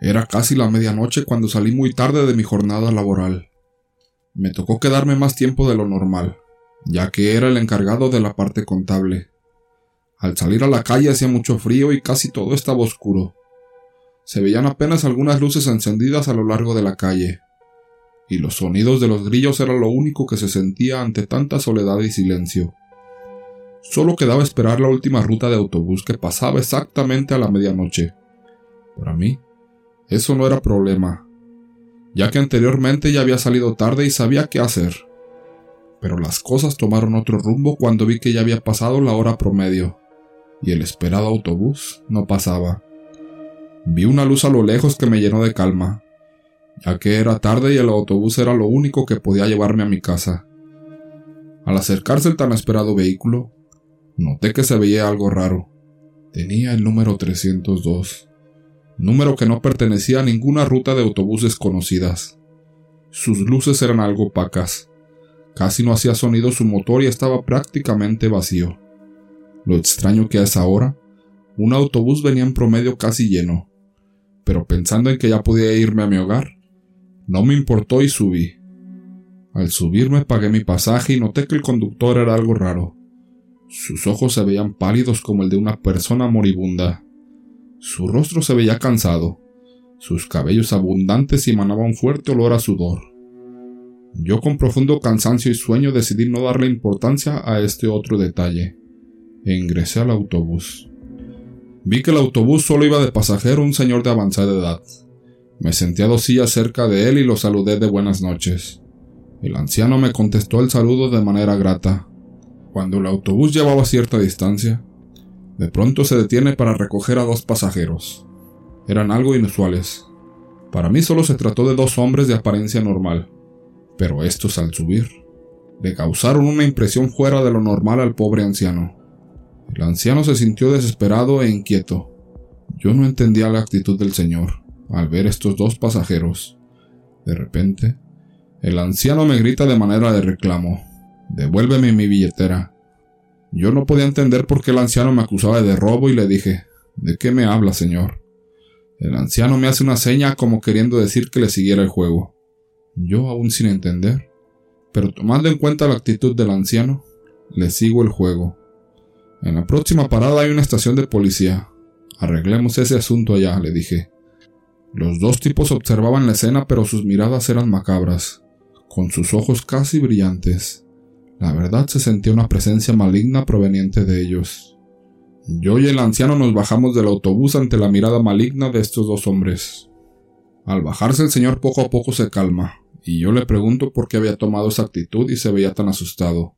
Era casi la medianoche cuando salí muy tarde de mi jornada laboral. Me tocó quedarme más tiempo de lo normal, ya que era el encargado de la parte contable. Al salir a la calle hacía mucho frío y casi todo estaba oscuro. Se veían apenas algunas luces encendidas a lo largo de la calle, y los sonidos de los grillos era lo único que se sentía ante tanta soledad y silencio. Solo quedaba esperar la última ruta de autobús que pasaba exactamente a la medianoche. Para mí, eso no era problema, ya que anteriormente ya había salido tarde y sabía qué hacer. Pero las cosas tomaron otro rumbo cuando vi que ya había pasado la hora promedio, y el esperado autobús no pasaba. Vi una luz a lo lejos que me llenó de calma, ya que era tarde y el autobús era lo único que podía llevarme a mi casa. Al acercarse el tan esperado vehículo, noté que se veía algo raro. Tenía el número 302, número que no pertenecía a ninguna ruta de autobuses conocidas. Sus luces eran algo opacas. Casi no hacía sonido su motor y estaba prácticamente vacío. Lo extraño que a esa hora, un autobús venía en promedio casi lleno. Pero pensando en que ya podía irme a mi hogar, no me importó y subí. Al subirme pagué mi pasaje y noté que el conductor era algo raro. Sus ojos se veían pálidos como el de una persona moribunda. Su rostro se veía cansado. Sus cabellos abundantes emanaban un fuerte olor a sudor. Yo con profundo cansancio y sueño decidí no darle importancia a este otro detalle, e ingresé al autobús. Vi que el autobús solo iba de pasajero un señor de avanzada edad. Me senté a dos sillas cerca de él y lo saludé de buenas noches. El anciano me contestó el saludo de manera grata. Cuando el autobús llevaba cierta distancia, de pronto se detiene para recoger a dos pasajeros. Eran algo inusuales. Para mí solo se trató de dos hombres de apariencia normal, pero estos al subir, le causaron una impresión fuera de lo normal al pobre anciano. El anciano se sintió desesperado e inquieto. Yo no entendía la actitud del señor al ver estos dos pasajeros. De repente, el anciano me grita de manera de reclamo. Devuélveme mi billetera. Yo no podía entender por qué el anciano me acusaba de robo y le dije, ¿de qué me habla, señor? El anciano me hace una seña como queriendo decir que le siguiera el juego. Yo aún sin entender. Pero tomando en cuenta la actitud del anciano, le sigo el juego. En la próxima parada hay una estación de policía. Arreglemos ese asunto allá, le dije. Los dos tipos observaban la escena pero sus miradas eran macabras, con sus ojos casi brillantes. La verdad se sentía una presencia maligna proveniente de ellos. Yo y el anciano nos bajamos del autobús ante la mirada maligna de estos dos hombres. Al bajarse el señor poco a poco se calma, y yo le pregunto por qué había tomado esa actitud y se veía tan asustado.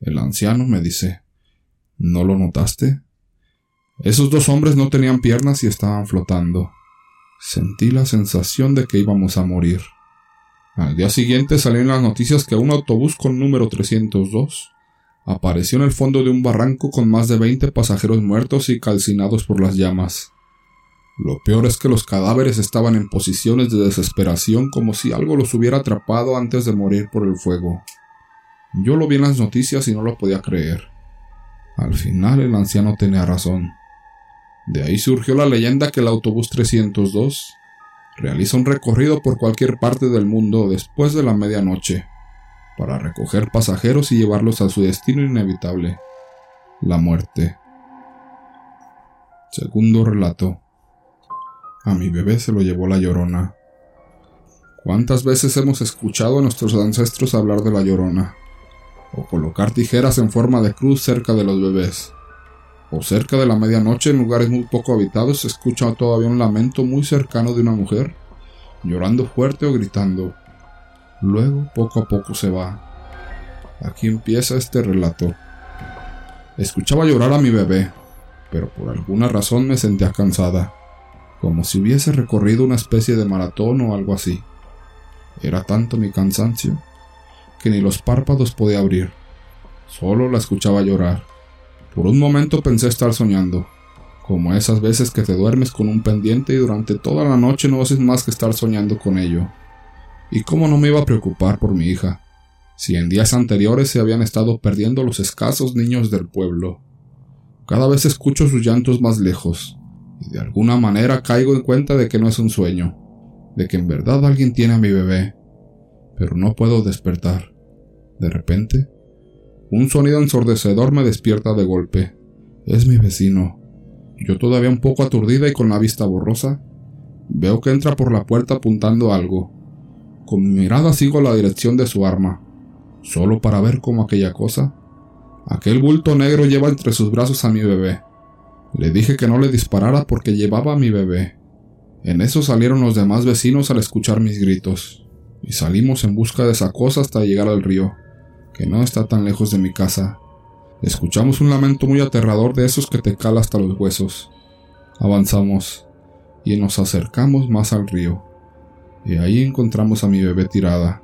El anciano me dice ¿No lo notaste? Esos dos hombres no tenían piernas y estaban flotando. Sentí la sensación de que íbamos a morir. Al día siguiente salieron las noticias que un autobús con número 302 apareció en el fondo de un barranco con más de 20 pasajeros muertos y calcinados por las llamas. Lo peor es que los cadáveres estaban en posiciones de desesperación como si algo los hubiera atrapado antes de morir por el fuego. Yo lo vi en las noticias y no lo podía creer. Al final el anciano tenía razón. De ahí surgió la leyenda que el autobús 302 realiza un recorrido por cualquier parte del mundo después de la medianoche para recoger pasajeros y llevarlos a su destino inevitable, la muerte. Segundo relato. A mi bebé se lo llevó la llorona. ¿Cuántas veces hemos escuchado a nuestros ancestros hablar de la llorona? O colocar tijeras en forma de cruz cerca de los bebés o cerca de la medianoche en lugares muy poco habitados se escucha todavía un lamento muy cercano de una mujer, llorando fuerte o gritando. Luego poco a poco se va. Aquí empieza este relato. Escuchaba llorar a mi bebé, pero por alguna razón me sentía cansada, como si hubiese recorrido una especie de maratón o algo así. Era tanto mi cansancio que ni los párpados podía abrir. Solo la escuchaba llorar. Por un momento pensé estar soñando, como esas veces que te duermes con un pendiente y durante toda la noche no haces más que estar soñando con ello. ¿Y cómo no me iba a preocupar por mi hija, si en días anteriores se habían estado perdiendo los escasos niños del pueblo? Cada vez escucho sus llantos más lejos, y de alguna manera caigo en cuenta de que no es un sueño, de que en verdad alguien tiene a mi bebé, pero no puedo despertar. De repente, un sonido ensordecedor me despierta de golpe. Es mi vecino. Yo todavía un poco aturdida y con la vista borrosa, veo que entra por la puerta apuntando algo. Con mi mirada sigo la dirección de su arma, solo para ver cómo aquella cosa, aquel bulto negro lleva entre sus brazos a mi bebé. Le dije que no le disparara porque llevaba a mi bebé. En eso salieron los demás vecinos al escuchar mis gritos, y salimos en busca de esa cosa hasta llegar al río, que no está tan lejos de mi casa. Escuchamos un lamento muy aterrador de esos que te cala hasta los huesos. Avanzamos, y nos acercamos más al río, y ahí encontramos a mi bebé tirada,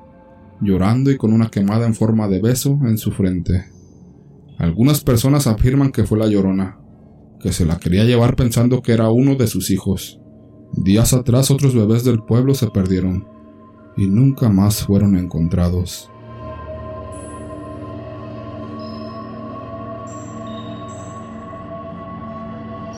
llorando y con una quemada en forma de beso en su frente. Algunas personas afirman que fue la llorona, que se la quería llevar pensando que era uno de sus hijos. Días atrás otros bebés del pueblo se perdieron y nunca más fueron encontrados.